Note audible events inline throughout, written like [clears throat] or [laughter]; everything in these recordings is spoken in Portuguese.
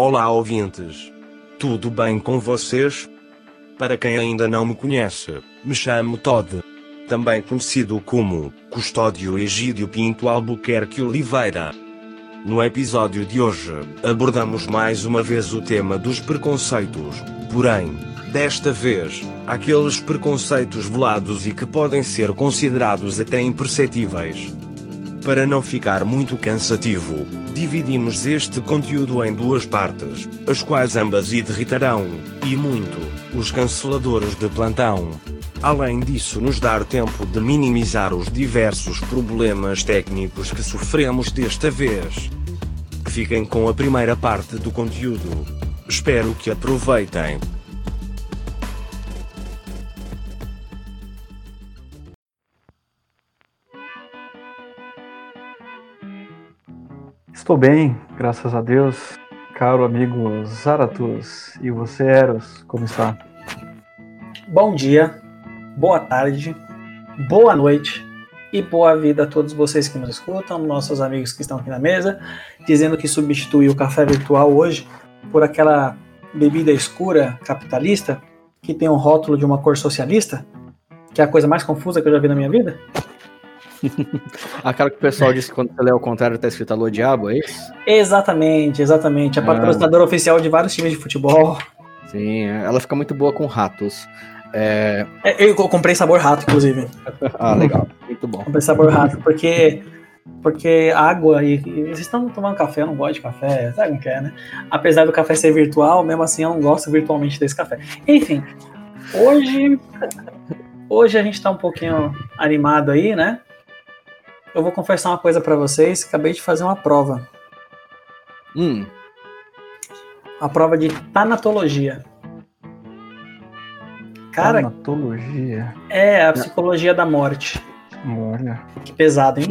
Olá, ouvintes. Tudo bem com vocês? Para quem ainda não me conhece, me chamo Todd. Também conhecido como Custódio Egídio Pinto Albuquerque Oliveira. No episódio de hoje, abordamos mais uma vez o tema dos preconceitos, porém, desta vez, aqueles preconceitos velados e que podem ser considerados até imperceptíveis. Para não ficar muito cansativo, dividimos este conteúdo em duas partes, as quais ambas irritarão, e muito, os canceladores de plantão. Além disso, nos dar tempo de minimizar os diversos problemas técnicos que sofremos desta vez. Fiquem com a primeira parte do conteúdo. Espero que aproveitem. Estou bem, graças a Deus, caro amigo Zaratus. E você, Eros, como está? Bom dia, boa tarde, boa noite e boa vida a todos vocês que nos escutam, nossos amigos que estão aqui na mesa, dizendo que substitui o café virtual hoje por aquela bebida escura capitalista que tem um rótulo de uma cor socialista, que é a coisa mais confusa que eu já vi na minha vida. [laughs] Aquela que o pessoal disse que quando você lê ao contrário tá escrito Alô Diabo, é isso? Exatamente, exatamente. A patrocinadora oficial de vários times de futebol. Sim, ela fica muito boa com ratos. É... É, Eu comprei sabor rato, inclusive. [laughs] Ah, legal. Muito bom. Comprei sabor rato, porque. Porque água e, e vocês estão tomando café, eu não gosto de café, sabe como que é, né? Apesar do café ser virtual, mesmo assim eu não gosto virtualmente desse café. Enfim, hoje [laughs] hoje a gente tá um pouquinho animado aí, né? Eu vou confessar uma coisa pra vocês, acabei de fazer uma prova, Hum, a prova de tanatologia. Cara, Tanatologia. é a psicologia da morte. Olha. Que pesado, hein?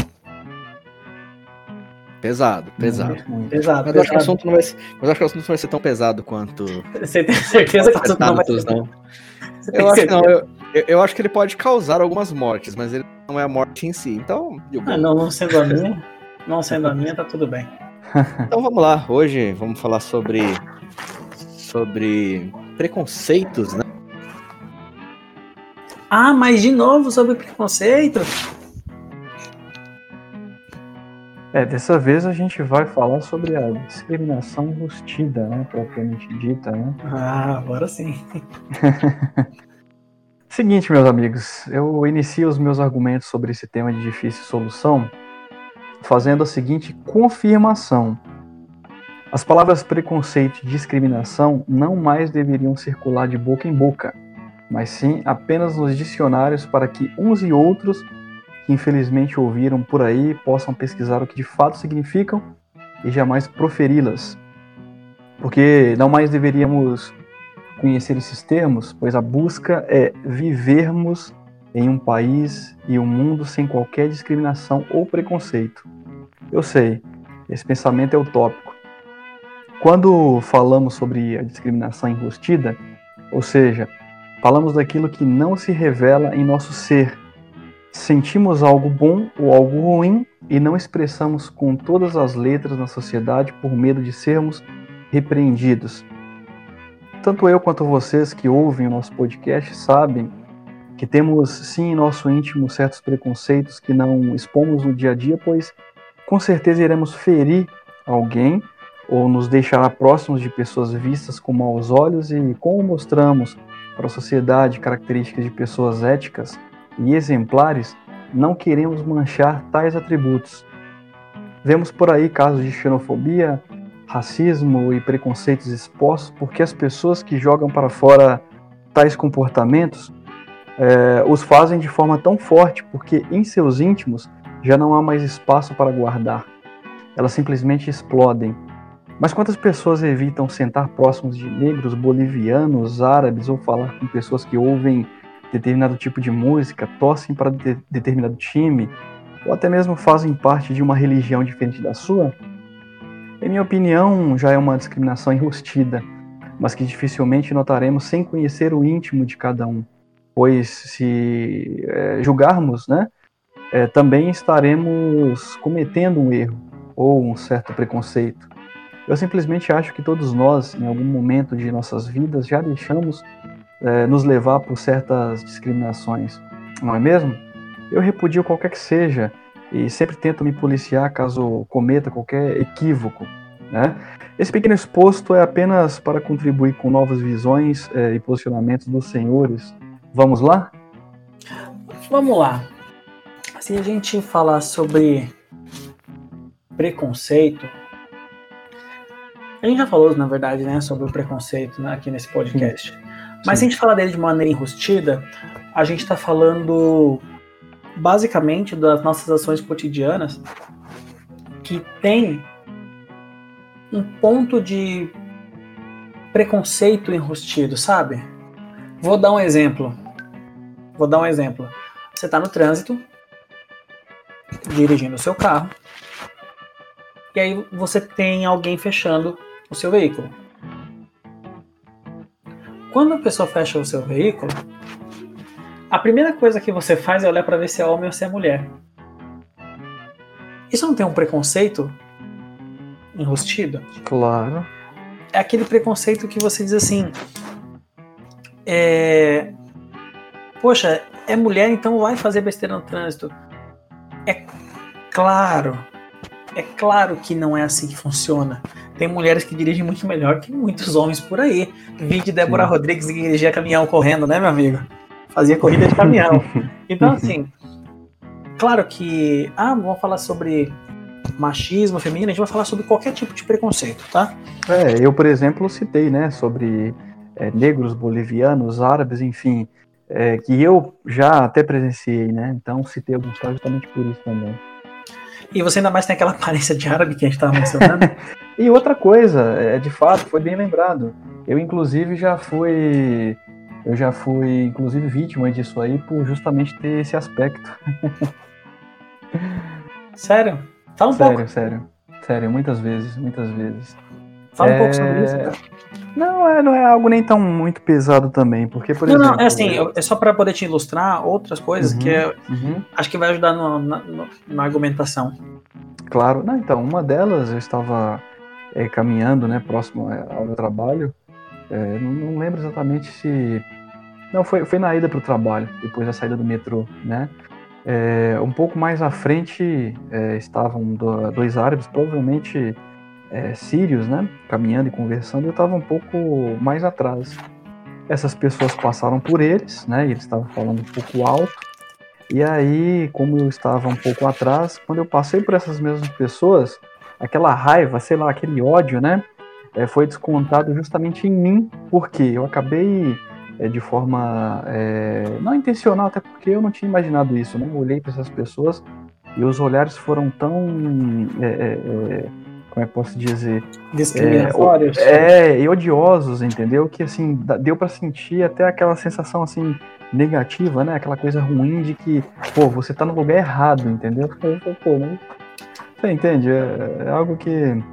pesado, pesado. muito. Pesado, Mas eu, acho que o pesado. assunto não vai ser, mas acho que o assunto não vai ser tão pesado quanto [laughs] Você tem certeza que o assunto não vai ser não. Eu acho que não. Eu, eu- eu acho que ele pode causar algumas mortes, mas ele não é a morte em si. Então. Ah, não, não sendo a minha, não sendo a minha, tá tudo bem. [laughs] então vamos lá. Hoje vamos falar sobre sobre preconceitos, né? Ah, mas de novo sobre preconceito? É, dessa vez a gente vai falar sobre a discriminação enrustida, né? Propriamente dita, né? Ah, agora sim. [laughs] Seguinte, meus amigos, eu inicio os meus argumentos sobre esse tema de difícil solução fazendo a seguinte confirmação. As palavras preconceito e discriminação não mais deveriam circular de boca em boca, mas sim apenas nos dicionários para que uns e outros que infelizmente ouviram por aí possam pesquisar o que de fato significam e jamais proferi-las. Porque não mais deveríamos conhecer esses termos, pois a busca é vivermos em um país e um mundo sem qualquer discriminação ou preconceito. Eu sei, esse pensamento é utópico. Quando falamos sobre a discriminação enrustida, ou seja, falamos daquilo que não se revela em nosso ser, sentimos algo bom ou algo ruim e não expressamos com todas as letras na sociedade por medo de sermos repreendidos. Tanto eu quanto vocês que ouvem o nosso podcast sabem que temos sim em nosso íntimo certos preconceitos que não expomos no dia a dia, pois com certeza iremos ferir alguém ou nos deixará próximos de pessoas vistas com maus olhos e como mostramos para a sociedade características de pessoas éticas e exemplares, não queremos manchar tais atributos. Vemos por aí casos de xenofobia, racismo e preconceitos expostos porque as pessoas que jogam para fora tais comportamentos eh, os fazem de forma tão forte porque em seus íntimos já não há mais espaço para guardar. Elas simplesmente explodem. Mas quantas pessoas evitam sentar próximos de negros, bolivianos, árabes ou falar com pessoas que ouvem determinado tipo de música, torcem para de determinado time ou até mesmo fazem parte de uma religião diferente da sua? Em minha opinião, já é uma discriminação enrustida, mas que dificilmente notaremos sem conhecer o íntimo de cada um, pois se é, julgarmos, né, é, também estaremos cometendo um erro ou um certo preconceito. Eu simplesmente acho que todos nós, em algum momento de nossas vidas, já deixamos é, nos levar por certas discriminações, não é mesmo? Eu repudio qualquer que seja e sempre tento me policiar caso cometa qualquer equívoco. Né? Esse pequeno exposto é apenas para contribuir com novas visões é, e posicionamentos dos senhores. Vamos lá? Vamos lá. Se a gente falar sobre preconceito, a gente já falou, na verdade, né, sobre o preconceito né, aqui nesse podcast. Sim. Mas Sim. se a gente falar dele de maneira enrustida, a gente está falando basicamente das nossas ações cotidianas que tem um ponto de preconceito enrustido, sabe? Vou dar um exemplo. Vou dar um exemplo. Você está no trânsito, dirigindo o seu carro, e aí você tem alguém fechando o seu veículo. Quando a pessoa fecha o seu veículo, a primeira coisa que você faz é olhar para ver se é homem ou se é mulher. Isso não tem um preconceito enrustido? Claro. É aquele preconceito que você diz assim: é, Poxa, é mulher, então vai fazer besteira no trânsito. É claro, é claro que não é assim que funciona. Tem mulheres que dirigem muito melhor que muitos homens por aí. Vi de Débora Sim. Rodrigues que dirigia caminhão correndo, né, meu amigo? Fazia corrida de caminhão. [laughs] Então, assim, claro que. Ah, vamos falar sobre machismo feminino, a gente vai falar sobre qualquer tipo de preconceito, tá? É, eu, por exemplo, citei, né, sobre é, negros, bolivianos, árabes, enfim, é, que eu já até presenciei, né? Então citei alguns casos justamente por isso também. E você ainda mais tem aquela aparência de árabe que a gente estava mencionando. [laughs] e outra coisa, é, de fato, foi bem lembrado. Eu, inclusive, já fui. Eu já fui, inclusive, vítima disso aí por justamente ter esse aspecto. sério? Fala um sério, pouco. Sério, sério. Muitas vezes, muitas vezes. Fala é... um pouco sobre isso, cara. Não, é, não é algo nem tão muito pesado também, porque, por não, exemplo... Não, é assim, é só para poder te ilustrar outras coisas uhum, que é, uhum. acho que vai ajudar no, na, no, na, argumentação. Claro, não, então, uma delas eu estava é, caminhando, né, próximo ao meu trabalho, é, não, não, lembro exatamente se... Não, foi, foi na ida para o trabalho, depois da saída do metrô, né? É, um pouco mais à frente é, estavam dois árabes, provavelmente é, sírios, né, caminhando e conversando, eu estava um pouco mais atrás. Essas pessoas passaram por eles, né, e eles estavam falando um pouco alto. E aí, como eu estava um pouco atrás, quando eu passei por essas mesmas pessoas, aquela raiva, sei lá, aquele ódio, né, é, foi descontado justamente em mim, porque eu acabei é, de forma é, não intencional, até porque eu não tinha imaginado isso, né? Eu olhei para essas pessoas e os olhares foram tão é, é, é como é que posso dizer? Discriminatórios. É, é, e odiosos, entendeu? Que assim, deu para sentir até aquela sensação assim negativa, né? Aquela coisa ruim de que, pô, você tá no lugar errado, entendeu? Pô, mas... Você entende? É, é, algo que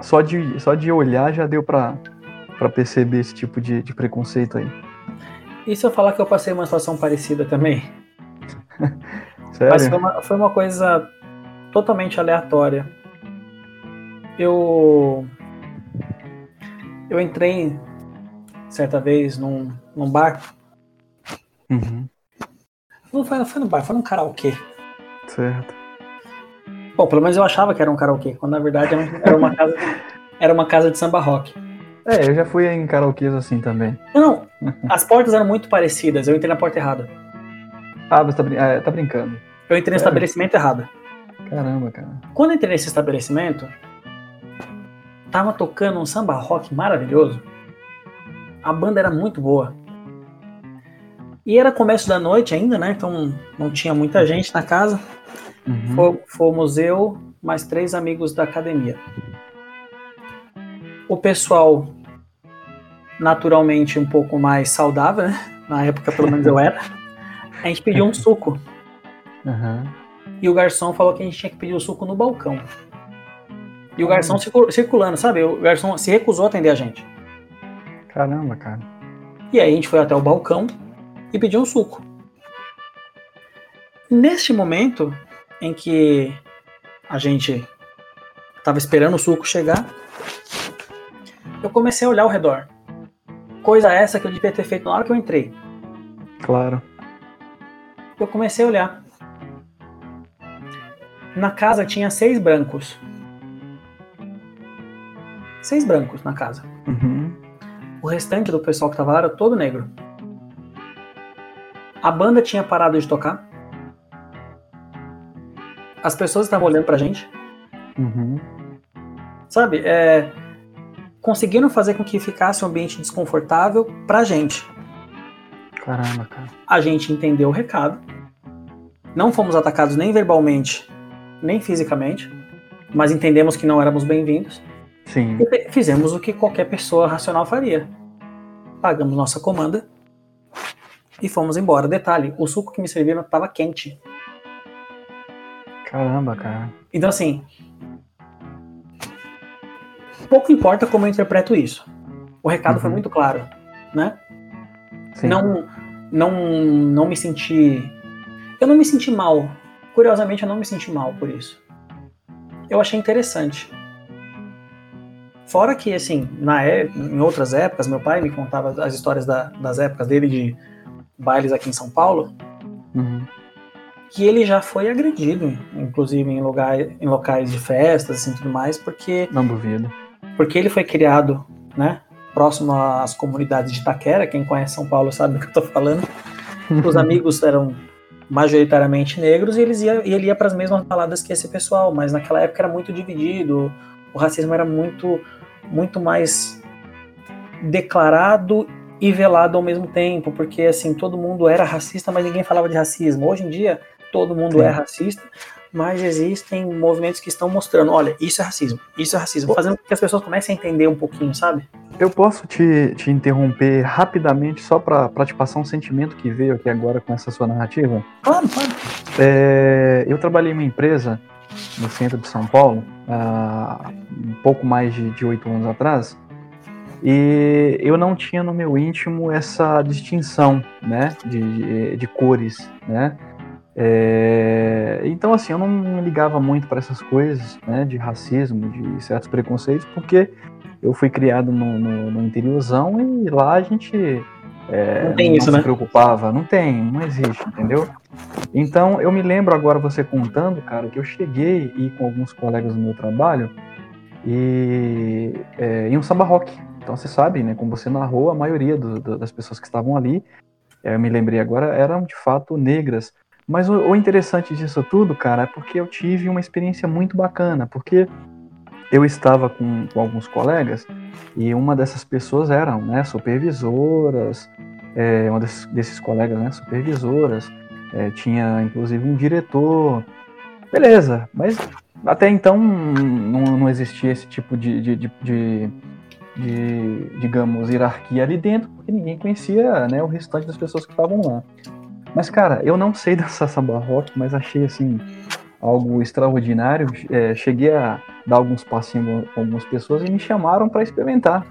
só de, só de olhar já deu para perceber esse tipo de, de preconceito aí. E se eu falar que eu passei uma situação parecida também? [laughs] Sério? Mas foi uma, foi uma coisa totalmente aleatória eu eu entrei certa vez num, num bar. Uhum. Não foi, foi no bar, foi num karaokê. Certo. Bom, pelo menos eu achava que era um karaokê, quando na verdade era uma casa, era uma casa de samba rock. É, eu já fui em karaokês assim também. Não, as portas eram muito parecidas, eu entrei na porta errada. Ah, você tá, brin é, tá brincando. Eu entrei no estabelecimento errado. Caramba, cara. Quando eu entrei nesse estabelecimento, tava tocando um samba rock maravilhoso. A banda era muito boa. E era começo da noite ainda, né? Então não tinha muita gente na casa. Uhum. Fomos eu, mais três amigos da academia. O pessoal, naturalmente, um pouco mais saudável, né? Na época, pelo menos eu era. [laughs] A gente pediu um suco. Uhum. E o garçom falou que a gente tinha que pedir o suco no balcão. E o garçom circulando, sabe? O garçom se recusou a atender a gente. Caramba, cara. E aí a gente foi até o balcão e pediu um suco. Neste momento em que a gente tava esperando o suco chegar. Eu comecei a olhar ao redor. Coisa essa que eu devia ter feito na hora que eu entrei. Claro. Eu comecei a olhar. Na casa tinha seis brancos. Seis brancos na casa. Uhum. O restante do pessoal que tava lá era todo negro. A banda tinha parado de tocar. As pessoas estavam olhando pra gente. Uhum. Sabe? É, conseguiram fazer com que ficasse um ambiente desconfortável pra gente. Caramba, cara. A gente entendeu o recado. Não fomos atacados nem verbalmente, nem fisicamente. Mas entendemos que não éramos bem-vindos. Sim. E fizemos o que qualquer pessoa racional faria. Pagamos nossa comanda e fomos embora. Detalhe, o suco que me serviram estava quente. Caramba, cara. Então, assim. Pouco importa como eu interpreto isso. O recado foi Uhum. muito claro, né? Sim. Não, não, não me senti. Eu não me senti mal. Curiosamente, eu não me senti mal por isso. Eu achei interessante. Fora que, assim, na é- em outras épocas, meu pai me contava as histórias da- das épocas dele de bailes aqui em São Paulo, Uhum. que ele já foi agredido, inclusive em, lugar, em locais de festas, assim, tudo mais, porque Não duvido. Porque ele foi criado, né, próximo às comunidades de Itaquera, quem conhece São Paulo sabe do que eu tô falando. Os [laughs] amigos eram majoritariamente negros e, eles ia, e ele ia para as mesmas baladas que esse pessoal, mas naquela época era muito dividido, o racismo era muito, muito mais declarado e velado ao mesmo tempo, porque assim, todo mundo era racista, mas ninguém falava de racismo. Hoje em dia, todo mundo Sim. é racista, mas existem movimentos que estão mostrando, olha, isso é racismo, isso é racismo, fazendo com que as pessoas comecem a entender um pouquinho, sabe? Eu posso te, te interromper rapidamente só pra te passar um sentimento que veio aqui agora com essa sua narrativa? Claro, claro. É, eu trabalhei em uma empresa no centro de São Paulo, há um pouco mais de de oito anos atrás, e eu não tinha no meu íntimo essa distinção né, de, de, de cores. Né? É, então, assim, eu não ligava muito para essas coisas né, de racismo, de certos preconceitos, porque eu fui criado no, no, no interiorzão e lá a gente é, Não tem isso, se né? preocupava. Não tem, não existe, entendeu? Então, eu me lembro agora você contando, cara, que eu cheguei e com alguns colegas do meu trabalho e é, em um samba rock. Então, você sabe, né, como você narrou, a maioria do- do- das pessoas que estavam ali, é, eu me lembrei agora, eram de fato negras. Mas o, o interessante disso tudo, cara, é porque eu tive uma experiência muito bacana, porque eu estava com, com alguns colegas e uma dessas pessoas eram, né, supervisoras, é, uma desses, desses colegas, né, supervisoras, é, tinha inclusive um diretor, beleza, mas até então não, não existia esse tipo de, de, de, de- de, digamos, hierarquia ali dentro, porque ninguém conhecia né, o restante das pessoas que estavam lá. Mas, cara, eu não sei [laughs] dançar samba rock, mas achei, assim, algo extraordinário. É, cheguei a dar alguns passinhos com algumas pessoas e me chamaram para experimentar.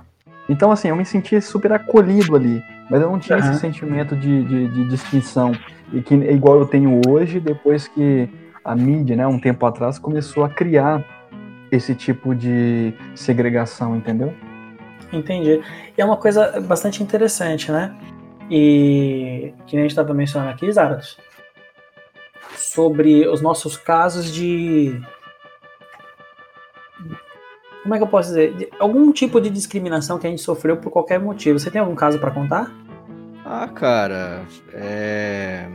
Então, assim, eu me sentia super acolhido ali, mas eu não tinha Aham. esse sentimento de, de, de distinção, e que igual eu tenho hoje, depois que a mídia, né, um tempo atrás, começou a criar esse tipo de segregação, entendeu? Entendi. E é uma coisa bastante interessante, né? E que nem a gente estava mencionando aqui, Zaratos, sobre os nossos casos de. Como é que eu posso dizer? De algum tipo de discriminação que a gente sofreu por qualquer motivo. Você tem algum caso para contar? Ah, cara, é.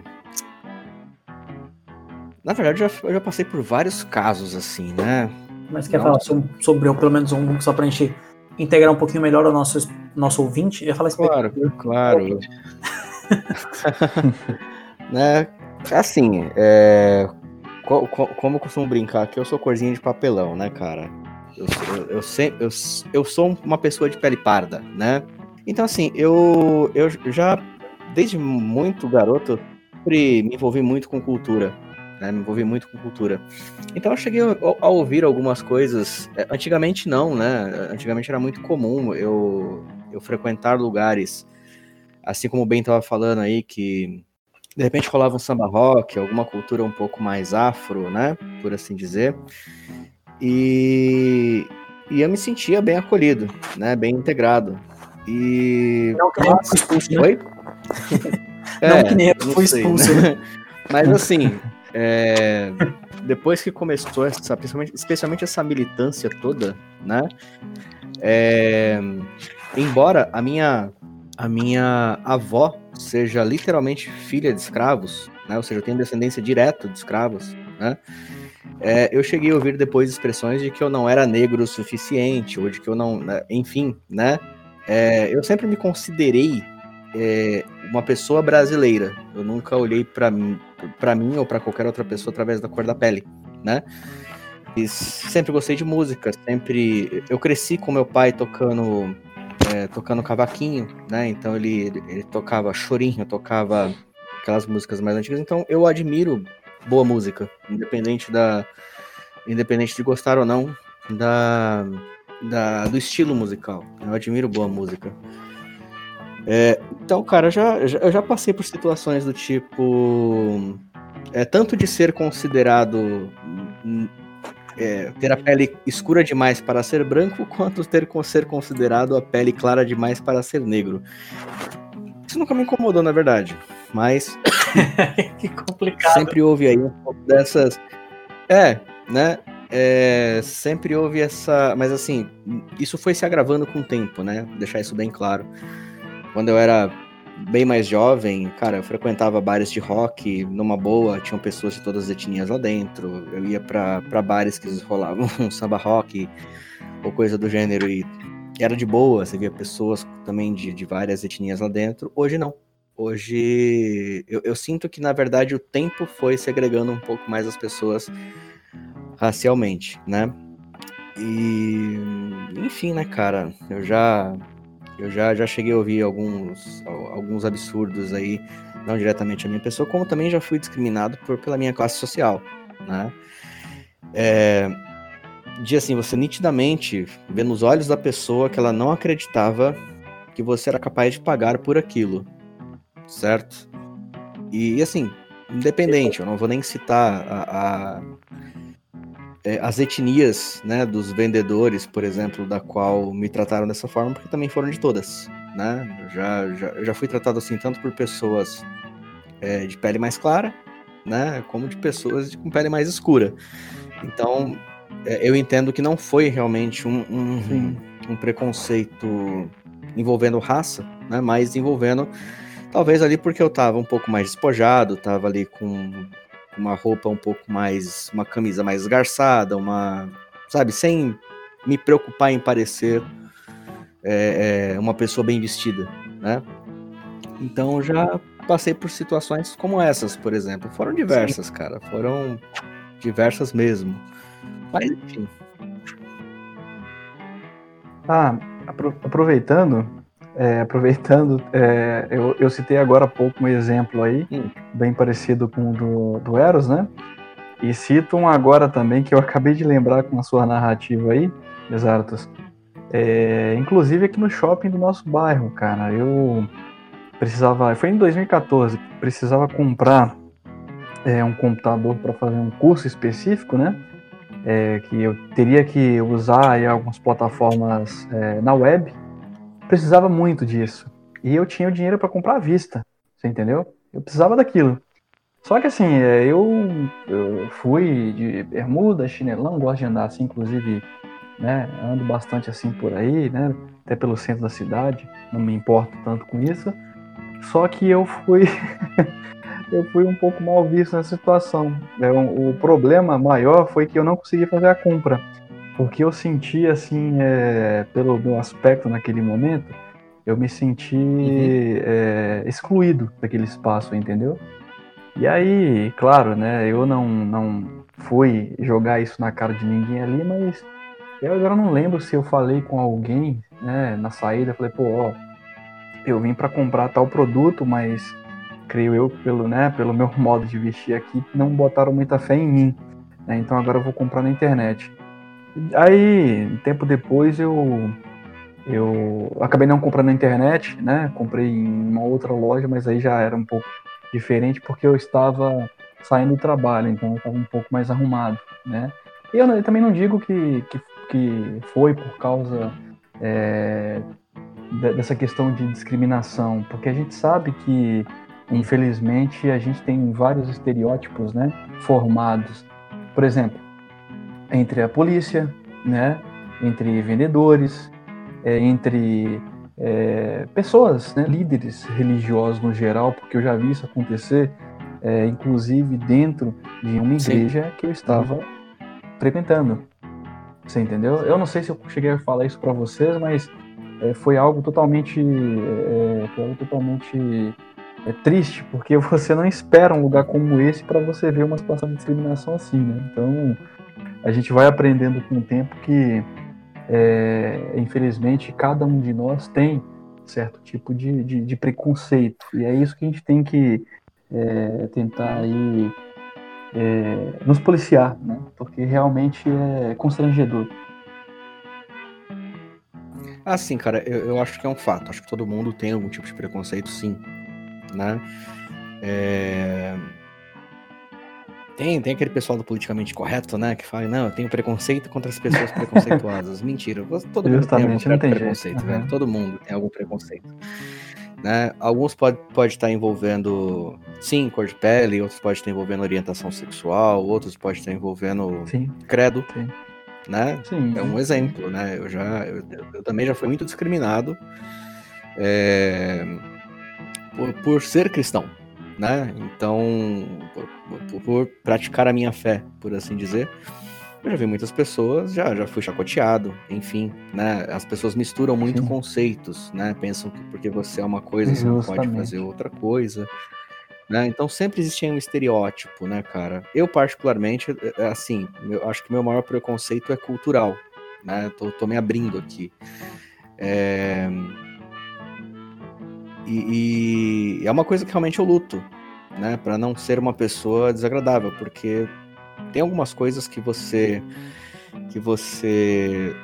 Na verdade, eu já, eu já passei por vários casos assim, né? Mas quer Não. falar so- sobre, ou pelo menos um, só pra gente integrar um pouquinho melhor o nosso, nosso ouvinte? Eu ia falar Claro, espectador. claro. [laughs] né? Assim, é, co- co- como eu costumo brincar aqui, eu sou corzinha de papelão, né, cara? Eu, sou- eu, eu, se- eu, eu sou uma pessoa de pele parda, né? Então, assim, eu, eu já, desde muito garoto, sempre me envolvi muito com cultura, né? Me envolvi muito com cultura. Então, eu cheguei a, a ouvir algumas coisas. é, Antigamente, não, né? Antigamente era muito comum eu, eu frequentar lugares, assim como o Ben tava falando aí, que de repente rolava um samba rock, alguma cultura um pouco mais afro, né? Por assim dizer. E, e eu me sentia bem acolhido, né? Bem integrado. E. Não que nem eu fui expulso, né? Oi? [laughs] Não que nem eu fui expulso. né? [laughs] Mas assim, é, depois que começou essa, especialmente essa militância toda, né? É, embora a minha a minha avó seja literalmente filha de escravos, né? Ou seja, eu tenho descendência direta de escravos, né? É, eu cheguei a ouvir depois expressões de que eu não era negro o suficiente, ou de que eu não. né, Enfim, né? É, eu sempre me considerei é, uma pessoa brasileira. Eu nunca olhei pra mim, mim ou pra qualquer outra pessoa através da cor da pele, né? E sempre gostei de música, sempre. Eu cresci com meu pai tocando é, tocando cavaquinho, né? Então ele, ele, tocava chorinho, tocava aquelas músicas mais antigas. Então eu admiro boa música, independente da independente de gostar ou não da, da do estilo musical. Eu admiro boa música. É, então, cara, já, já- eu já passei por situações do tipo. É, tanto de ser considerado. É, ter a pele escura demais para ser branco, [laughs] quanto ter con- ser considerado a pele clara demais para ser negro. Isso nunca me incomodou, na verdade. Mas [laughs] que complicado. sempre houve aí um pouco dessas. É, né? É, sempre houve essa. Mas assim, isso foi se agravando com o tempo, né? Vou deixar isso bem claro. Quando eu era bem mais jovem, cara, eu frequentava bares de rock numa boa, tinham pessoas de todas as etnias lá dentro. Eu ia pra bares que rolavam [laughs] um samba rock ou coisa do gênero e era de boa, você via pessoas também de, de várias etnias lá dentro. Hoje não. Hoje eu, eu sinto que, na verdade, o tempo foi segregando um pouco mais as pessoas racialmente, né? E enfim, né, cara? Eu já eu já, já cheguei a ouvir alguns, al- alguns absurdos aí, não diretamente a minha pessoa, como também já fui discriminado por, pela minha classe social, né? É, de assim, você nitidamente vê nos olhos da pessoa que ela não acreditava que você era capaz de pagar por aquilo, certo? E assim, independente, eu não vou nem citar a, a- é, as etnias né, dos vendedores, por exemplo, da qual me trataram dessa forma, porque também foram de todas. Né? Eu já, já, eu já fui tratado assim tanto por pessoas é, de pele mais clara, né, como de pessoas de- com pele mais escura. Então, é, eu entendo que não foi realmente um, um, um preconceito envolvendo raça, né, mas envolvendo talvez ali porque eu tava um pouco mais despojado, tava ali com uma roupa um pouco mais, uma camisa mais esgarçada, uma, sabe, sem me preocupar em parecer é, é, uma pessoa bem vestida, né? Então já passei por situações como essas, por exemplo. Foram diversas, cara. Foram diversas mesmo. Mas enfim. Ah, apro- aproveitando, é, aproveitando, é, eu, eu citei agora há pouco um exemplo aí, Hum. bem parecido com o do, do Eros, né? E cito um agora também que eu acabei de lembrar com a sua narrativa aí, Exartos. É, inclusive aqui no shopping do nosso bairro, cara, eu precisava, foi em 2014, precisava comprar é, um computador para fazer um curso específico, né? é, que eu teria que usar aí algumas plataformas é, na web, precisava muito disso. E eu tinha o dinheiro para comprar à vista, você entendeu? Eu precisava daquilo. Só que assim, é, eu, eu fui de bermuda, chinelão, gosto de andar assim, inclusive, né, ando bastante assim por aí, né, até pelo centro da cidade, não me importo tanto com isso. Só que eu fui [laughs] eu fui um pouco mal visto nessa situação. É, o, o problema maior foi que eu não consegui fazer a compra, porque eu senti assim, é, pelo meu aspecto naquele momento, eu me senti é, excluído daquele espaço, entendeu? E aí, claro, né, eu não, não fui jogar isso na cara de ninguém ali, mas eu agora não lembro se eu falei com alguém, né, na saída, falei, pô, ó, eu vim para comprar tal produto, mas creio eu, pelo, né, pelo meu [laughs] modo de vestir aqui, não botaram muita fé em mim. né, Então agora eu vou comprar na internet. Aí, um tempo depois, eu, eu acabei não comprando na internet, né? Comprei em uma outra loja, mas aí já era um pouco diferente porque eu estava saindo do trabalho, então eu estava um pouco mais arrumado, né? Eu, eu também não digo que, que, que foi por causa é, dessa questão de discriminação, porque a gente sabe que, infelizmente, a gente tem vários estereótipos né, formados. Por exemplo, entre a polícia, né, entre vendedores, é, entre é, pessoas, né, líderes religiosos no geral, porque eu já vi isso acontecer, é, inclusive dentro de uma igreja Sim. que eu estava frequentando. Você entendeu? Eu não sei se eu cheguei a falar isso para vocês, mas é, foi algo totalmente, é, foi algo totalmente é, triste, porque [laughs] você não espera um lugar como esse para você ver uma situação de discriminação assim, né? Então a gente vai aprendendo com o tempo que é, infelizmente, cada um de nós tem certo tipo de, de, de, preconceito. E é isso que a gente tem que é, tentar aí, é, nos policiar, né? porque realmente é constrangedor. Ah, sim, cara, eu, eu acho que é um fato. Acho que todo mundo tem algum tipo de preconceito, sim. Né? É tem, tem aquele pessoal do politicamente correto, né? Que fala, não, eu tenho preconceito contra as pessoas preconceituosas. [laughs] Mentira, todo mundo tem algum tem preconceito, velho. Todo mundo tem algum preconceito. Né? Alguns pode, pode estar envolvendo, sim, cor de pele, outros pode estar envolvendo orientação sexual, outros pode estar envolvendo sim. credo. Sim. Né? Sim, é um exemplo, né? Eu já eu, eu também já fui muito discriminado é, por, por ser cristão, né? Então, por, por, praticar a minha fé, por assim dizer, eu já vi muitas pessoas, já, já fui chacoteado, enfim, né? As pessoas misturam muito Sim. conceitos, né? Pensam que porque você é uma coisa, você não pode fazer outra coisa. Né? Então sempre existia um estereótipo, né, cara? Eu, particularmente, é, é, assim, eu acho que meu maior preconceito é cultural, né? Tô, tô me abrindo aqui. É... E, e, é uma coisa que realmente eu luto, né, para não ser uma pessoa desagradável, porque tem algumas coisas que você que você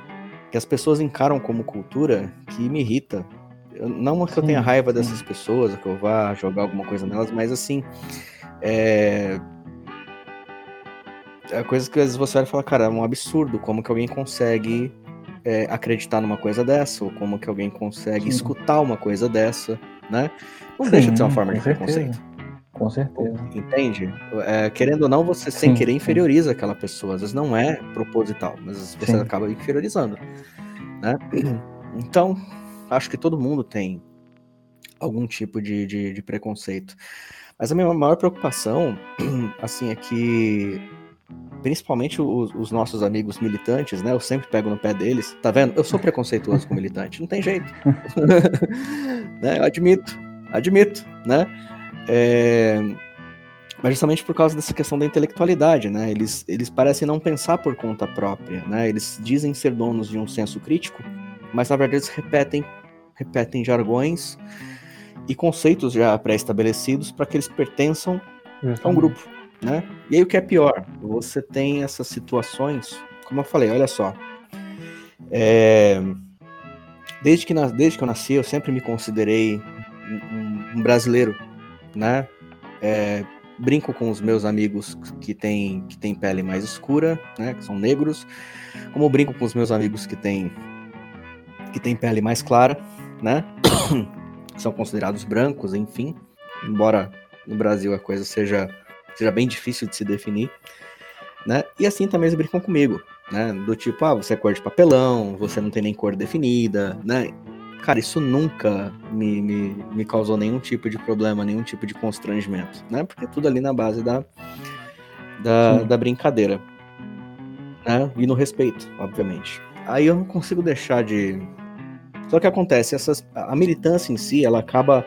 que as pessoas encaram como cultura que me irrita. Eu, não que sim, eu tenha raiva sim. dessas pessoas, que eu vá jogar alguma coisa nelas, mas assim, é é coisa que às vezes você vai falar, cara, é um absurdo, como que alguém consegue é, acreditar numa coisa dessa, ou como que alguém consegue sim. escutar uma coisa dessa, né? Não deixa de ser uma forma de certeza. preconceito. Com certeza. Entende? É, querendo ou não, você sem sim, querer inferioriza sim. aquela pessoa. Às vezes não é proposital, mas você sim. acaba inferiorizando. Né? Então, acho que todo mundo tem algum tipo de, de, de preconceito. Mas a minha maior preocupação, [clears throat] assim, é que principalmente os, os, nossos amigos militantes, né? Eu sempre pego no pé deles. Tá vendo? Eu sou preconceituoso com militante, não tem jeito. [laughs] né? Eu admito, admito, né? É... Mas justamente por causa dessa questão da intelectualidade, né? Eles, eles parecem não pensar por conta própria, né? Eles dizem ser donos de um senso crítico, mas na verdade eles repetem, repetem jargões e conceitos já pré-estabelecidos para que eles pertençam a um grupo, né? E aí o que é pior, você tem essas situações, como eu falei, olha só, é... desde, que, desde que eu nasci eu sempre me considerei um, um brasileiro né? É, brinco com os meus amigos que têm que tem pele mais escura, né? Que são negros. Como brinco com os meus amigos que têm que têm pele mais clara, né? [coughs] são considerados brancos, enfim. Embora no Brasil a coisa seja seja bem difícil de se definir, né? E assim também eles brincam comigo, né? Do tipo, ah, você é cor de papelão, você não tem nem cor definida, né? cara, isso nunca me, me, me causou nenhum tipo de problema, nenhum tipo de constrangimento, né? Porque tudo ali na base da, da, da brincadeira. Né? E no respeito, obviamente. Aí eu não consigo deixar de. Só que acontece, essas, a militância em si, ela acaba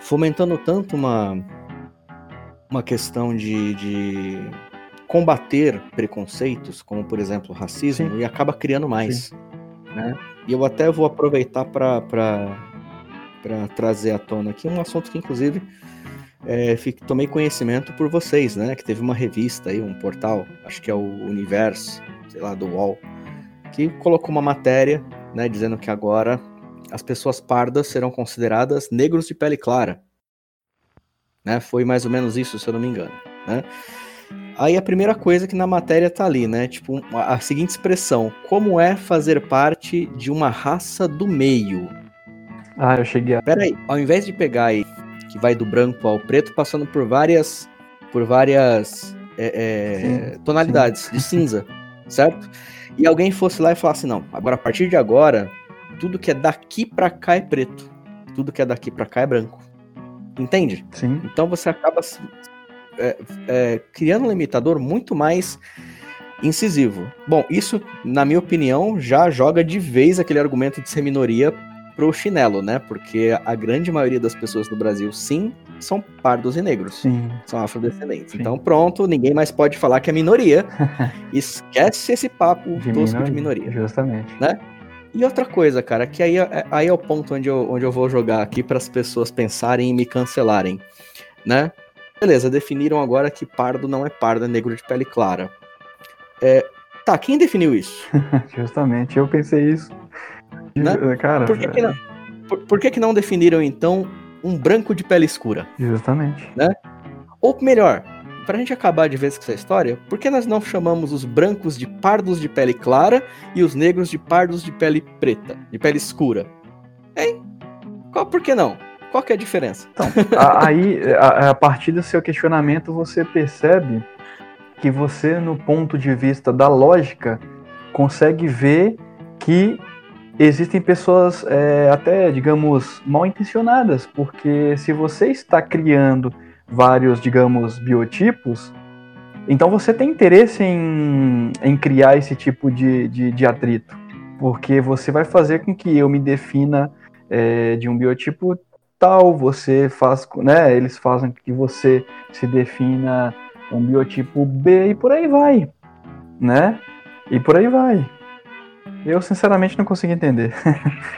fomentando tanto uma, uma questão de, de combater preconceitos, como por exemplo o racismo, Sim. e acaba criando mais. Né? E eu até vou aproveitar para trazer à tona aqui um assunto que, inclusive, é, fico, tomei conhecimento por vocês, né? Que teve uma revista aí, um portal, acho que é o Universo, sei lá, do UOL, que colocou uma matéria, né, dizendo que agora as pessoas pardas serão consideradas negros de pele clara. Né? Foi mais ou menos isso, se eu não me engano. Né? Aí a primeira coisa que na matéria tá ali, né? Tipo, a seguinte expressão: como é fazer parte de uma raça do meio? Ah, eu cheguei a. Pera aí, ao invés de pegar aí, que vai do branco ao preto, passando por várias. por várias é, é, tonalidades de cinza, certo? E alguém fosse lá e falasse: não, agora a partir de agora, tudo que é daqui para cá é preto, tudo que é daqui para cá é branco. Entende? Sim. Então você acaba é, é, criando um limitador muito mais incisivo. Bom, isso, na minha opinião, já joga de vez aquele argumento de ser minoria pro chinelo, né? Porque a grande maioria das pessoas no Brasil, sim, são pardos e negros. Sim. São afrodescendentes. Sim. Então, pronto, ninguém mais pode falar que é minoria. [laughs] Esquece esse papo de tosco minoria, de minoria. Justamente. Né? E outra coisa, cara, que aí, é, aí é o ponto onde eu, onde eu vou jogar aqui para as pessoas pensarem e me cancelarem, né? Beleza, definiram agora que pardo não é pardo, é negro de pele clara. É, tá, quem definiu isso? [laughs] Justamente, eu pensei isso. Né? Cara, por que, que não, por, por, que, que não definiram então um branco de pele escura? Justamente. Né? Ou melhor, pra gente acabar de vez com essa história, por que nós não chamamos os brancos de pardos de pele clara e os negros de pardos de pele preta, de pele escura? Hein? Qual, por que não? Qual que é a diferença? Então, aí, a, a partir do seu questionamento, você percebe que você, no ponto de vista da lógica, consegue ver que existem pessoas é, até, digamos, mal intencionadas, porque se você está criando vários, digamos, biotipos, então você tem interesse em, em criar esse tipo de, de, de atrito, porque você vai fazer com que eu me defina é, de um biotipo tal, você faz, né, eles fazem que você se defina um biotipo B e por aí vai, né? E por aí vai. Eu sinceramente não consigo entender.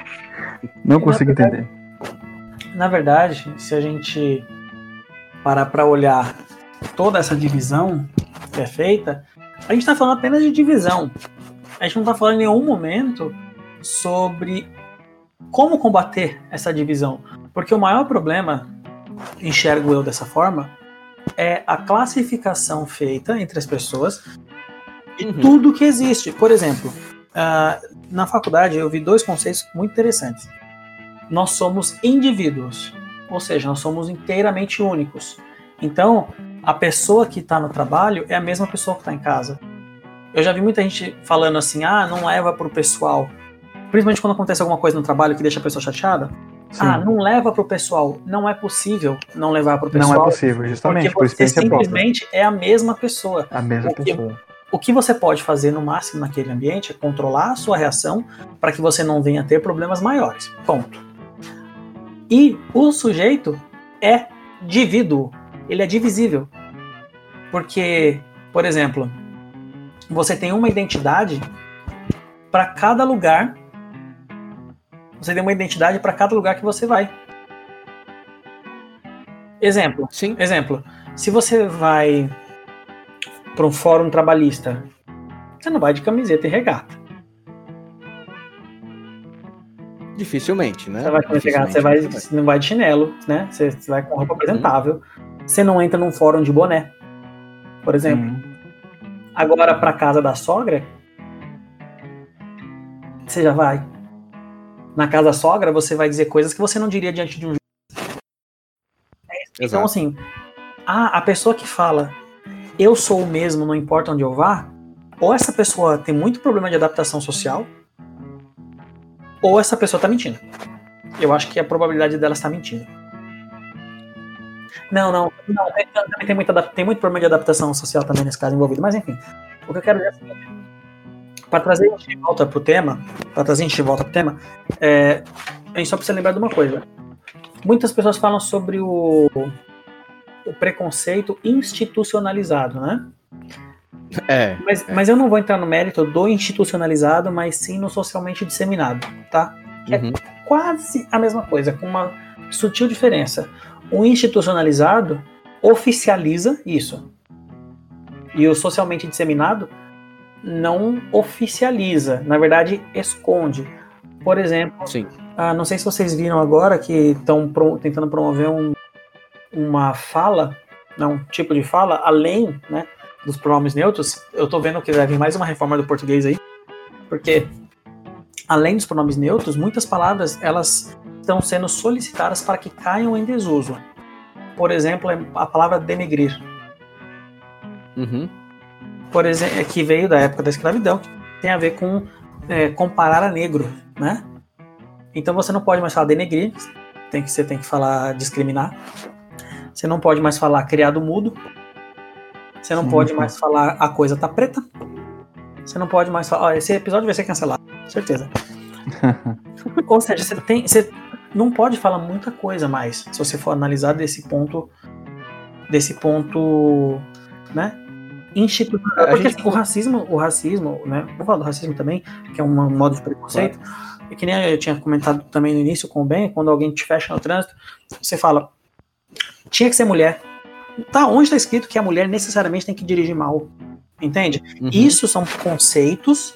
[laughs] não consigo entender. Na verdade, se a gente parar para olhar toda essa divisão que é feita, a gente está falando apenas de divisão. A gente não está falando em nenhum momento sobre como combater essa divisão. Porque o maior problema, enxergo eu dessa forma, é a classificação feita entre as pessoas e uhum. tudo que existe. Por exemplo, uh, na faculdade eu vi dois conceitos muito interessantes. Nós somos indivíduos, ou seja, nós somos inteiramente únicos. Então, a pessoa que está no trabalho é a mesma pessoa que está em casa. Eu já vi muita gente falando assim: ah, não leva para o pessoal. Principalmente quando acontece alguma coisa no trabalho que deixa a pessoa chateada. Sim. Ah, não leva pro pessoal. Não é possível não levar pro pessoal. Não é possível, justamente. Porque você simplesmente própria. é a mesma pessoa. A mesma o que, pessoa. O que você pode fazer no máximo naquele ambiente é controlar a sua reação para que você não venha a ter problemas maiores. Ponto. E o sujeito é divíduo. Ele é divisível. Porque, por exemplo, você tem uma identidade para cada lugar você tem uma identidade para cada lugar que você vai. Exemplo. Sim. Exemplo. Se você vai para um fórum trabalhista, você não vai de camiseta e regata. Dificilmente, né? Você vai regata, você, vai, você não vai de chinelo, né? Você, você vai com roupa uhum. apresentável. Você não entra num fórum de boné, por exemplo. Uhum. Agora, para casa da sogra, você já vai na casa sogra, você vai dizer coisas que você não diria diante de um juiz. Então, assim, a, a pessoa que fala eu sou o mesmo, não importa onde eu vá, ou essa pessoa tem muito problema de adaptação social, ou essa pessoa tá mentindo. Eu acho que a probabilidade dela estar mentindo. Não, não, não tem, muita, tem muito problema de adaptação social também nesse caso envolvido, mas enfim. O que eu quero dizer é para trazer a gente de volta pro tema, para trazer a gente de volta pro tema, é, a gente só precisa lembrar de uma coisa. Muitas pessoas falam sobre o, o preconceito institucionalizado, né? É, mas, é. mas eu não vou entrar no mérito do institucionalizado, mas sim no socialmente disseminado, tá? É uhum. é quase a mesma coisa, com uma sutil diferença. O institucionalizado oficializa isso. E o socialmente disseminado não oficializa, na verdade esconde. Por exemplo, ah, não sei se vocês viram agora que estão pro, tentando promover um, uma fala, não, um tipo de fala além, né, dos pronomes neutros, eu tô vendo que vai vir mais uma reforma do português aí, porque além dos pronomes neutros, muitas palavras elas estão sendo solicitadas para que caiam em desuso. Por exemplo, a palavra denegrir. Uhum. Por exemplo, que veio da época da escravidão, que tem a ver com é, comparar a negro, né? Então você não pode mais falar denegrir, tem que você tem que falar discriminar. Você não pode mais falar criado mudo. Você não Sim, pode mais falar a coisa tá preta. Você não pode mais falar. Ó, esse episódio vai ser cancelado, certeza. [laughs] Ou seja, você tem, você não pode falar muita coisa mais se você for analisar desse ponto, desse ponto, né? Institucional. A Porque gente- assim, o racismo, o racismo, né? Vou falar do racismo também, que é um modo de preconceito. E que nem eu tinha comentado também no início com o Ben, quando alguém te fecha no trânsito, você fala, tinha que ser mulher. Tá, onde está escrito que a mulher necessariamente tem que dirigir mal? Entende? Uhum. Isso são conceitos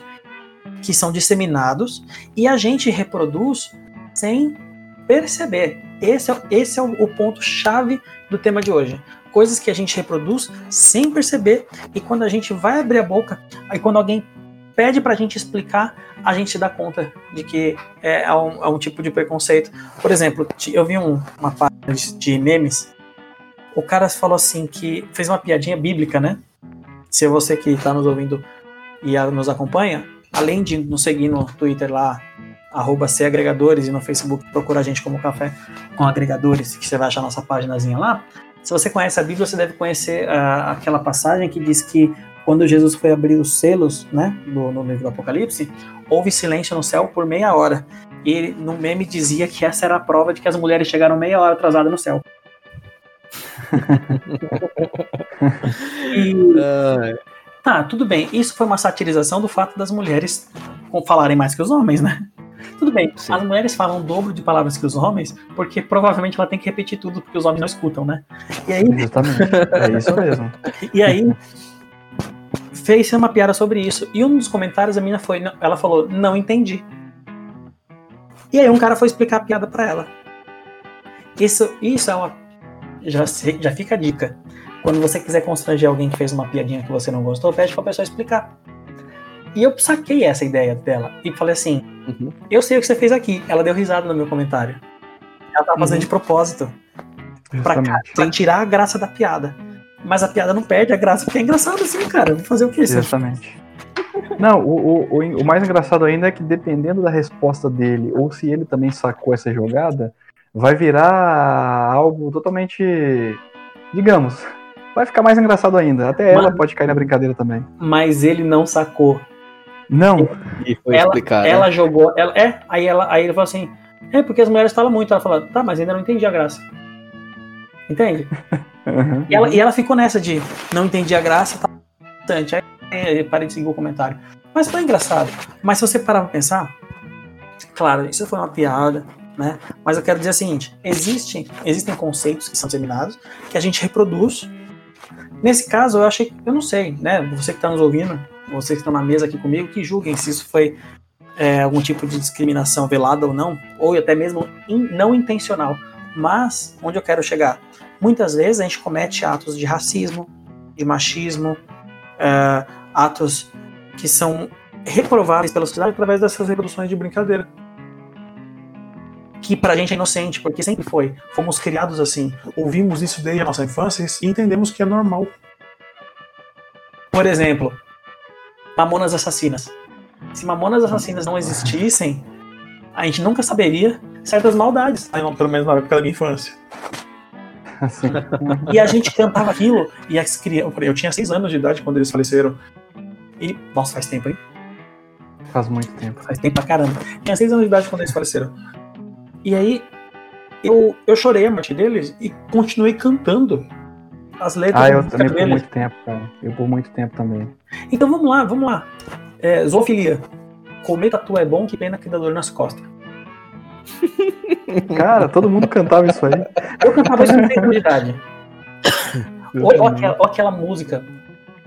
que são disseminados e a gente reproduz sem perceber. Esse é, esse é o, o ponto-chave do tema de hoje. Coisas que a gente reproduz sem perceber e quando a gente vai abrir a boca, aí quando alguém pede pra gente explicar, a gente dá conta de que é, é um, é um tipo de preconceito. Por exemplo, eu vi um- uma página de memes, o cara falou assim que fez uma piadinha bíblica, né? Se você que está nos ouvindo e nos acompanha, além de nos seguir no Twitter lá, arroba agregadores e no Facebook procura a gente como Café com Agregadores, que você vai achar nossa paginazinha lá. Se você conhece a Bíblia, você deve conhecer ah, aquela passagem que diz que quando Jesus foi abrir os selos, né, no, no livro do Apocalipse, houve silêncio no céu por meia hora. E no meme dizia que essa era a prova de que as mulheres chegaram meia hora atrasadas no céu. [laughs] e, Tá, tudo bem. Isso foi uma satirização do fato das mulheres falarem mais que os homens, né? Tudo bem. Sim. As mulheres falam o dobro de palavras que os homens, porque provavelmente ela tem que repetir tudo porque os homens não escutam, né? E aí, Justamente. É isso mesmo. [laughs] e aí fez uma piada sobre isso. E um dos comentários a mina foi, ela falou, não entendi. E aí um cara foi explicar a piada pra ela. Isso, isso é uma já, já fica a dica. Quando você quiser constranger alguém que fez uma piadinha que você não gostou, pede pra pessoa explicar. E eu saquei essa ideia dela e falei assim: uhum. eu sei o que você fez aqui. Ela deu risada no meu comentário. Ela tava fazendo Uhum. de propósito pra, pra tirar a graça da piada. Mas a piada não perde a graça, porque é engraçado assim, cara. Vou fazer o quê? Você- Justamente. Não, o, o, o mais engraçado ainda é que dependendo da resposta dele, ou se ele também sacou essa jogada, vai virar algo totalmente. Digamos, vai ficar mais engraçado ainda. Até ela Mano. pode cair na brincadeira também. Mas ele não sacou. Não, E foi Ela- explicado. Ela jogou. Ela, é, aí, ela, aí ele falou assim: é porque as mulheres falam muito. Ela falou: tá, mas ainda não entendi a graça. Entende? [laughs] Uhum. E ela, e ela ficou nessa de não entendi a graça, tá bastante. Aí eu parei de seguir o comentário. Mas foi engraçado. Mas se você parar pra pensar, claro, isso foi uma piada, né? Mas eu quero dizer o seguinte: existem, existem conceitos que são disseminados, que a gente reproduz. Nesse caso, eu achei, eu não sei, né? Você que está nos ouvindo, vocês que estão na mesa aqui comigo, que julguem se isso foi é, algum tipo de discriminação velada ou não, ou até mesmo in- não intencional. Mas, onde eu quero chegar? Muitas vezes a gente comete atos de racismo, de machismo, é, atos que são reprováveis pela sociedade através dessas reproduções de brincadeira. Que pra gente é inocente, porque sempre foi. Fomos criados assim. Ouvimos isso desde a nossa infância e entendemos que é normal. Por exemplo, Mamonas Assassinas. Se Mamonas Assassinas não existissem, a gente nunca saberia certas maldades. Pelo menos na época da minha infância. Assim, E a gente cantava aquilo, e as crianças. Eu tinha seis anos de idade quando eles faleceram. E, nossa, faz tempo, hein? faz muito tempo. Faz tempo pra caramba. Tinha seis anos de idade quando eles faleceram. E aí, eu, eu chorei a morte deles e continuei cantando as letras Ah, eu também por deles. muito tempo, cara. Eu por muito tempo também. Então vamos lá, vamos lá. É, zoofilia. Comer tatu é bom, que pena que dá dor nas costas. [laughs] Cara, todo mundo cantava isso aí. Eu cantava isso com 6 anos de idade. Ou, ou aquela, ou aquela música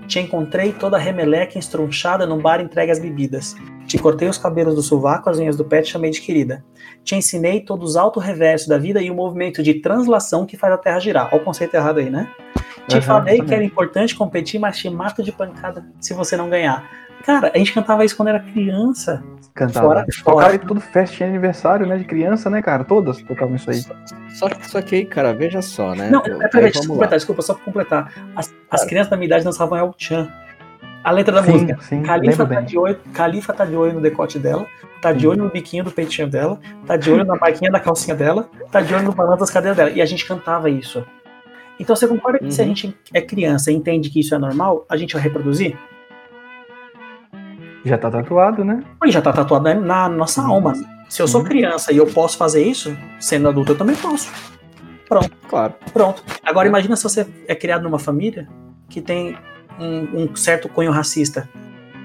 Te encontrei toda remeleca estrunchada num bar entregue às bebidas. Te cortei os cabelos do sovaco, as unhas do pé, te chamei de querida. Te ensinei todos os auto-reversos da vida e o movimento de translação que faz a Terra girar. Olha o conceito errado aí, né? Te Aham, falei que também. era importante competir, mas te mato de pancada se você não ganhar. Cara, a gente cantava isso quando era criança. Cantava. Fora- Tocava fora. em tudo festinha de aniversário, né? De criança, né, cara? Todas tocavam isso aí. Só, só que aí, cara, veja só, né? Não, Eu- é, aí peraí, deixa eu completar, desculpa, só pra completar. As, as crianças da minha idade dançavam El Chan. A letra da sim, música. sim, Califa tá, bem. de olho, Califa tá de olho no decote dela, tá de olho no biquinho do peitinho dela, tá de olho na [laughs] marquinha da calcinha dela, tá de olho no balanço das cadeiras dela. E a gente cantava isso. Então você concorda que se a Uhum. gente é criança e entende que isso é normal, a gente vai reproduzir? Já tá tatuado, né? Porque já tá tatuado na, nossa Uhum. alma. Se eu sou Uhum. criança e eu posso fazer isso, sendo adulto eu também posso. Claro. Pronto. Agora imagina se você é criado numa família que tem um, um certo cunho racista,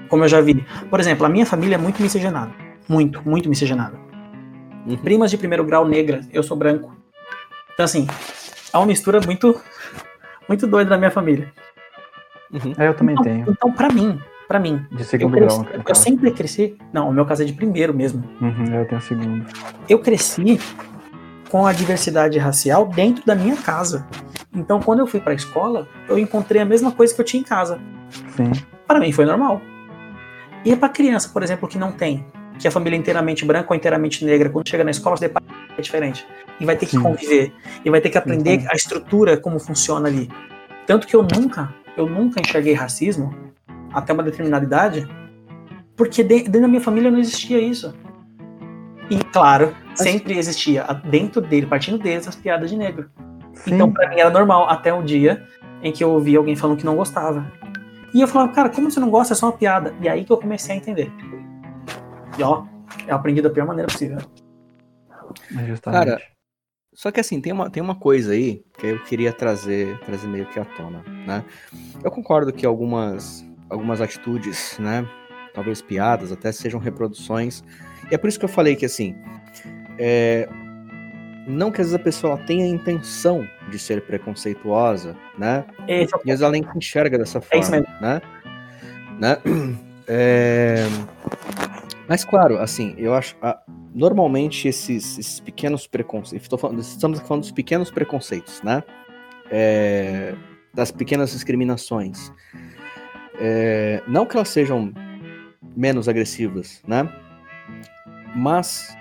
como eu já vi. Por exemplo, a minha família é muito miscigenada. Muito, muito miscigenada. Uhum. Primas de primeiro grau negra, eu sou branco. Então assim, há uma mistura muito muito doida na minha família. Uhum. É, eu também Então, tenho. então para mim, para mim, De eu, segundo cresci- grau. eu caso. sempre cresci. Não, o meu caso é de primeiro mesmo. Uhum, eu tenho segundo. eu cresci com a diversidade racial dentro da minha casa. Então, quando eu fui para a escola, eu encontrei a mesma coisa que eu tinha em casa. Sim. Para mim foi normal. E para criança, por exemplo, que não tem, que a família é inteiramente branca ou inteiramente negra, quando chega na escola, se depara é diferente. E vai ter que Sim. conviver, e vai ter que aprender a estrutura, como funciona ali. Tanto que eu nunca, eu nunca enxerguei racismo até uma determinada idade, porque de- dentro da minha família não existia isso. E claro, sempre existia dentro dele, partindo deles, as piadas de negro. Sim. Então, pra mim era normal, até o dia em que eu ouvi alguém falando que não gostava. E eu falava, cara, como você não gosta? É só uma piada. E aí que eu comecei a entender. E ó, eu aprendi da pior maneira possível. Justamente. Cara, Só que assim, tem uma, tem uma coisa aí que eu queria trazer, trazer meio que à tona, né? Eu concordo que algumas, algumas atitudes, né? Talvez piadas, até sejam reproduções. E é por isso que eu falei que assim. é, não que às vezes a pessoa tenha a intenção de ser preconceituosa, né? É E às vezes ela nem enxerga dessa forma, É isso mesmo. né? né? [clears throat] É, Mas claro, assim, eu acho, ah, normalmente esses, esses pequenos preconceitos, falando, estamos falando dos pequenos preconceitos, né? É, Das pequenas discriminações. É, Não que elas sejam menos agressivas, né? Mas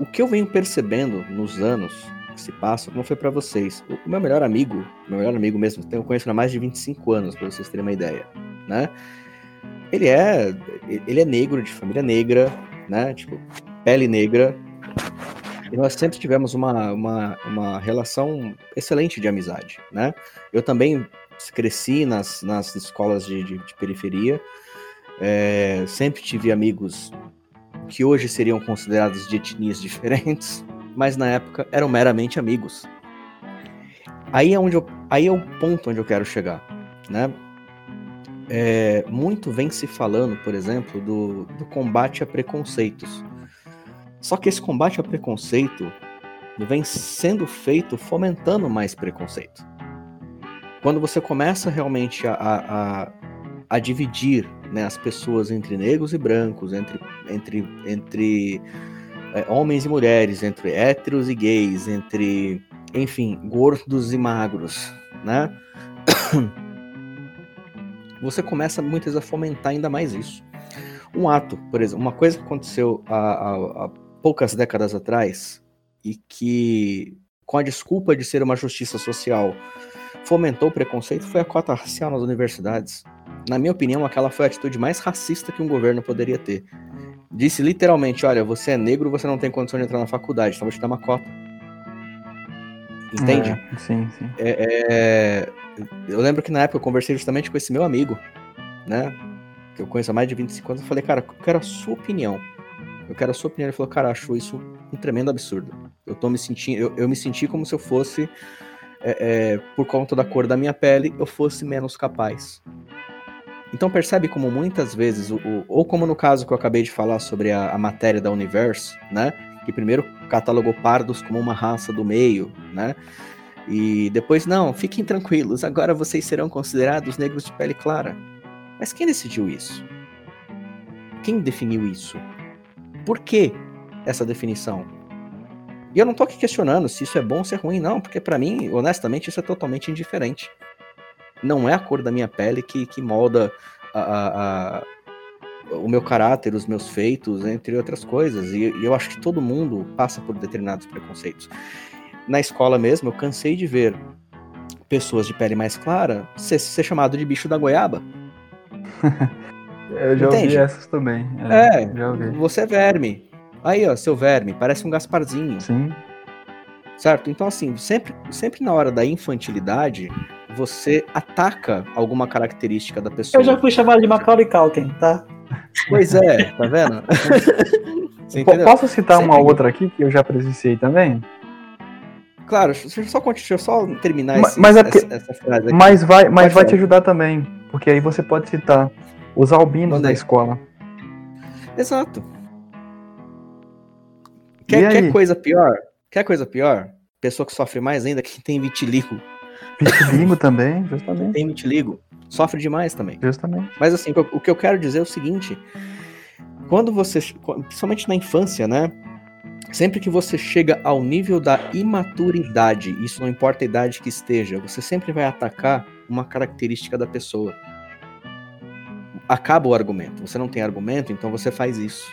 o que eu venho percebendo nos anos que se passam, como foi pra vocês, o meu melhor amigo, meu melhor amigo mesmo, eu conheço há mais de 25 anos, pra vocês terem uma ideia, né? Ele é, ele é negro, de família negra, né? Tipo, pele negra. E nós sempre tivemos uma, uma, uma relação excelente de amizade, né? Eu também cresci nas, nas escolas de, de, de periferia, é, sempre tive amigos que hoje seriam considerados de etnias [laughs] diferentes, mas na época eram meramente amigos. Aí é, onde eu, aí é o ponto onde eu quero chegar, né? É, muito vem se falando, por exemplo, do, do combate a preconceitos. Só que esse combate a preconceito vem sendo feito fomentando mais preconceito. Quando você começa realmente a, a, a, dividir né, as pessoas entre negros e brancos, entre, entre, entre é, homens e mulheres, entre héteros e gays, entre, enfim, gordos e magros, né? [coughs] Você começa muitas vezes a fomentar ainda mais isso. Um ato, por exemplo, uma coisa que aconteceu há, há poucas décadas atrás e que, com a desculpa de ser uma justiça social, fomentou o preconceito foi a cota racial nas universidades. Na minha opinião, aquela foi a atitude mais racista que um governo poderia ter. Disse literalmente: olha, você é negro, você não tem condição de entrar na faculdade, então vou te dar uma cota. Entende? É, sim, sim. É, é, eu lembro que na época eu conversei justamente com esse meu amigo, né? Que eu conheço há mais de 25 anos. Eu falei, cara, eu quero a sua opinião. Eu quero a sua opinião. Ele falou, cara, acho isso um tremendo absurdo. Eu tô me sentindo, eu, eu me senti como se eu fosse, é, é, por conta da cor da minha pele, eu fosse menos capaz. Então percebe como muitas vezes, ou como no caso que eu acabei de falar sobre a, a matéria da Universo, né? Que primeiro catalogou pardos como uma raça do meio, né? E depois, não, fiquem tranquilos, agora vocês serão considerados negros de pele clara. Mas quem decidiu isso? Quem definiu isso? Por que essa definição? E eu não tô aqui questionando se isso é bom ou se é ruim, não, porque para mim, honestamente, isso é totalmente indiferente. Não é a cor da minha pele que, que molda a, a, a, o meu caráter, os meus feitos, entre outras coisas. E, e eu acho que todo mundo passa por determinados preconceitos. Na escola mesmo, eu cansei de ver pessoas de pele mais clara ser, ser chamado de bicho da goiaba. [laughs] Eu já Entende? ouvi essas também. É, ouvi. você é verme. Aí, ó, seu verme, parece um Gasparzinho, Sim. certo? Então, assim, sempre, sempre na hora da infantilidade, você ataca alguma característica da pessoa. Eu já fui chamado de Macaulay Culkin, tá? Pois é, tá vendo? [laughs] Posso citar Sempre- uma outra aqui que eu já presenciei também? Claro, deixa eu só, deixa eu só terminar Ma- esse- mas é essa, porque- essa frase aqui. Mas vai, mas Pode vai te ajudar também. Porque aí você pode citar os albinos da aí. escola. Exato. Quer, quer coisa pior? Quer coisa pior? Pessoa que sofre mais ainda, que tem vitiligo. Vitiligo também, justamente. Tem vitiligo. Sofre demais também. Justamente. Mas assim, o o que eu quero dizer é o seguinte: quando você, principalmente na infância, né? Sempre que você chega ao nível da imaturidade, isso não importa a idade que esteja, você sempre vai atacar uma característica da pessoa. Acaba o argumento. Você não tem argumento, então você faz isso.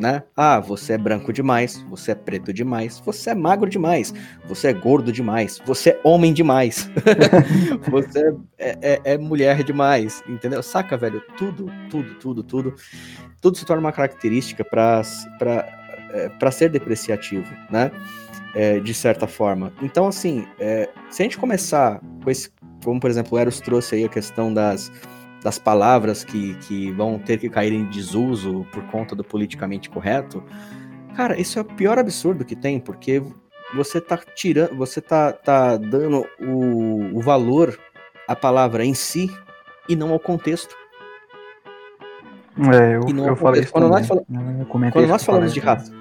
Né? Ah, você é branco demais, você é preto demais, você é magro demais, você é gordo demais, você é homem demais, [laughs] você é, é- é mulher demais, entendeu? Saca, velho? Tudo, tudo, tudo, tudo. Tudo se torna uma característica para para ser depreciativo, né? É, de certa forma. Então, assim, é, se a gente começar com esse, como por exemplo o Eros trouxe aí a questão das, das palavras que, que vão ter que cair em desuso por conta do politicamente correto, cara, isso é o pior absurdo que tem, porque você tá tirando, você tá, tá dando o, o valor à palavra em si e não ao contexto. É, eu, não eu falei isso Quando também. nós fala- Eu Quando isso nós falamos de raça,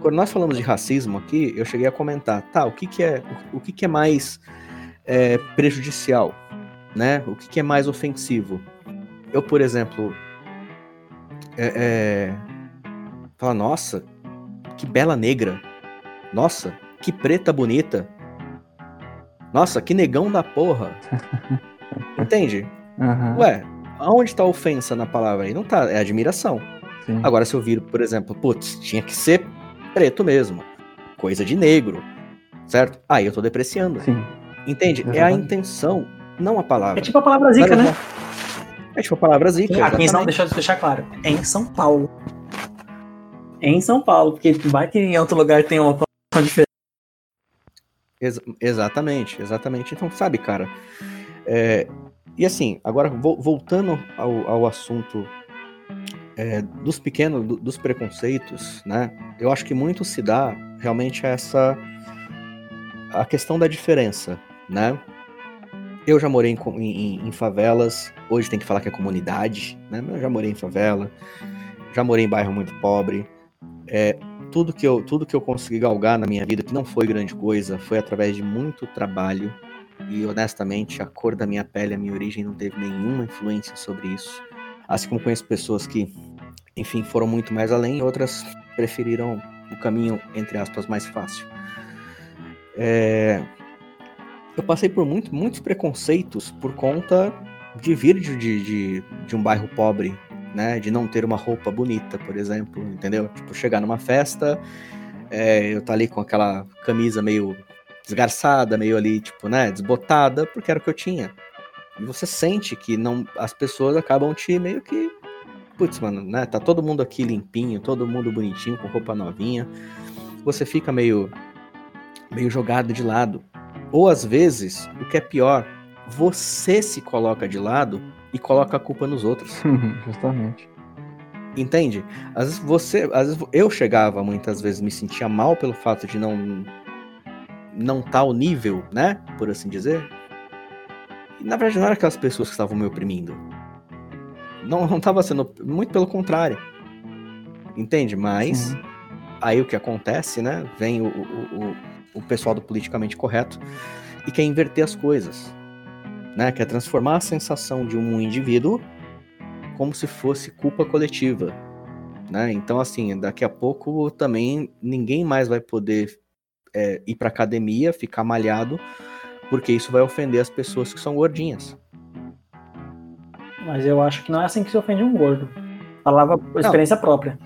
quando nós falamos de racismo aqui, eu cheguei a comentar, tá, o que que é, o, o que que é mais é, prejudicial, né? O que que é mais ofensivo? Eu, por exemplo, é, é, falar, nossa, que bela negra, nossa, que preta bonita, nossa, que negão da porra, [laughs] entende? Aham, Ué, aonde tá a ofensa na palavra aí? Não tá, é admiração. sim. Agora, se eu viro, por exemplo, putz, tinha que ser preto mesmo, coisa de negro, certo? Aí eu tô depreciando. Sim. Entende? É a Exatamente. intenção, não a palavra. É tipo a palavra zica, né? É tipo a palavra zica. Aqui, não, exatamente. deixa eu deixar claro. É em São Paulo. É em São Paulo, porque vai que em outro lugar tem uma conotação diferente. Ex- exatamente, exatamente. Então, sabe, cara. é, E assim, agora vo- voltando ao, ao assunto é, dos pequenos, do- dos preconceitos, né? Eu acho que muito se dá realmente a essa a questão da diferença, né? Eu já morei em, em- em favelas, hoje tem que falar que é comunidade, né? Eu já morei em favela, já morei em bairro muito pobre. É, tudo que eu tudo que eu consegui galgar na minha vida que não foi grande coisa foi através de muito trabalho e honestamente a cor da minha pele a minha origem não teve nenhuma influência sobre isso assim como conheço pessoas que enfim foram muito mais além outras preferiram o caminho entre aspas mais fácil É, eu passei por muito, muitos preconceitos por conta de vir de, de, de um bairro pobre né? De não ter uma roupa bonita, por exemplo, entendeu? Tipo, chegar numa festa, é, eu tá ali com aquela camisa meio desgarçada, meio ali, tipo, né? Desbotada, porque era o que eu tinha. E você sente que não, as pessoas acabam te meio que. Putz, mano, né? Tá todo mundo aqui limpinho, todo mundo bonitinho, com roupa novinha. Você fica meio. meio jogado de lado. Ou às vezes, o que é pior, você se coloca de lado e coloca a culpa nos outros. [laughs] Justamente. Entende? Às vezes você, às vezes eu chegava muitas vezes me sentia mal pelo fato de não não tá ao nível, né, por assim dizer. E na verdade não era aquelas pessoas que estavam me oprimindo. Não não tava sendo muito pelo contrário. Entende? Mas Sim. aí o que acontece, né? Vem o, o, o, o pessoal do politicamente correto e quer inverter as coisas, né? Quer transformar a sensação de um indivíduo como se fosse culpa coletiva. Né? Então, assim, daqui a pouco também ninguém mais vai poder é, ir para academia, ficar malhado, porque isso vai ofender as pessoas que são gordinhas. Mas eu acho que não é assim que se ofende um gordo. Falava por experiência própria.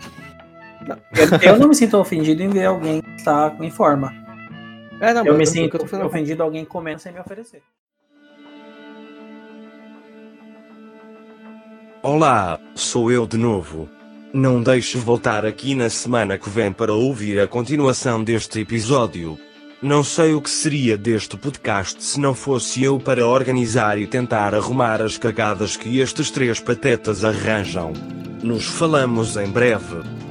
Eu, eu não me sinto ofendido em ver alguém que está em forma. É, não, Eu me sinto eu tô ofendido alguém comendo sem me oferecer. Olá, sou eu de novo. Não deixe voltar aqui na semana que vem para ouvir a continuação deste episódio. Não sei o que seria deste podcast se não fosse eu para organizar e tentar arrumar as cagadas que estes três patetas arranjam. Nos falamos em breve.